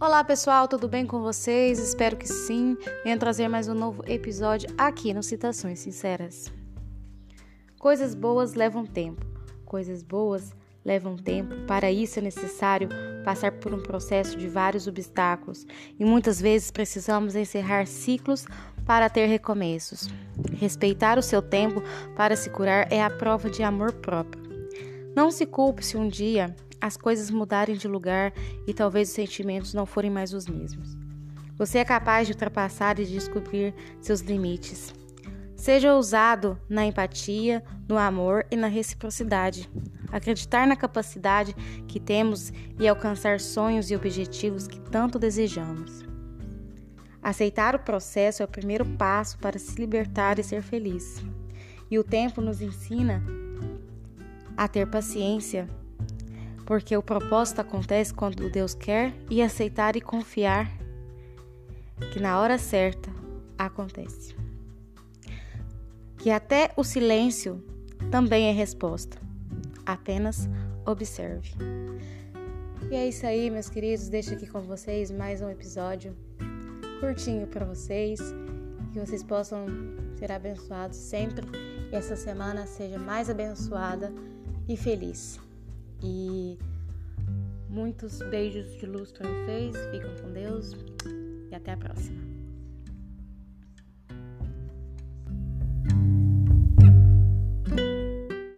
Olá pessoal, tudo bem com vocês? Espero que sim. Venho trazer mais um novo episódio aqui no Citações Sinceras. Coisas boas levam tempo. Coisas boas levam tempo. Para isso é necessário passar por um processo de vários obstáculos e muitas vezes precisamos encerrar ciclos para ter recomeços. Respeitar o seu tempo para se curar é a prova de amor próprio. Não se culpe se um dia as coisas mudarem de lugar e talvez os sentimentos não forem mais os mesmos. Você é capaz de ultrapassar e de descobrir seus limites. Seja ousado na empatia, no amor e na reciprocidade. Acreditar na capacidade que temos e alcançar sonhos e objetivos que tanto desejamos. Aceitar o processo é o primeiro passo para se libertar e ser feliz. E o tempo nos ensina a ter paciência porque o propósito acontece quando Deus quer e aceitar e confiar que na hora certa acontece. Que até o silêncio também é resposta. Apenas observe. E é isso aí, meus queridos. Deixo aqui com vocês mais um episódio curtinho para vocês. Que vocês possam ser abençoados sempre e essa semana seja mais abençoada e feliz. E muitos beijos de luz para vocês. Fiquem com Deus e até a próxima.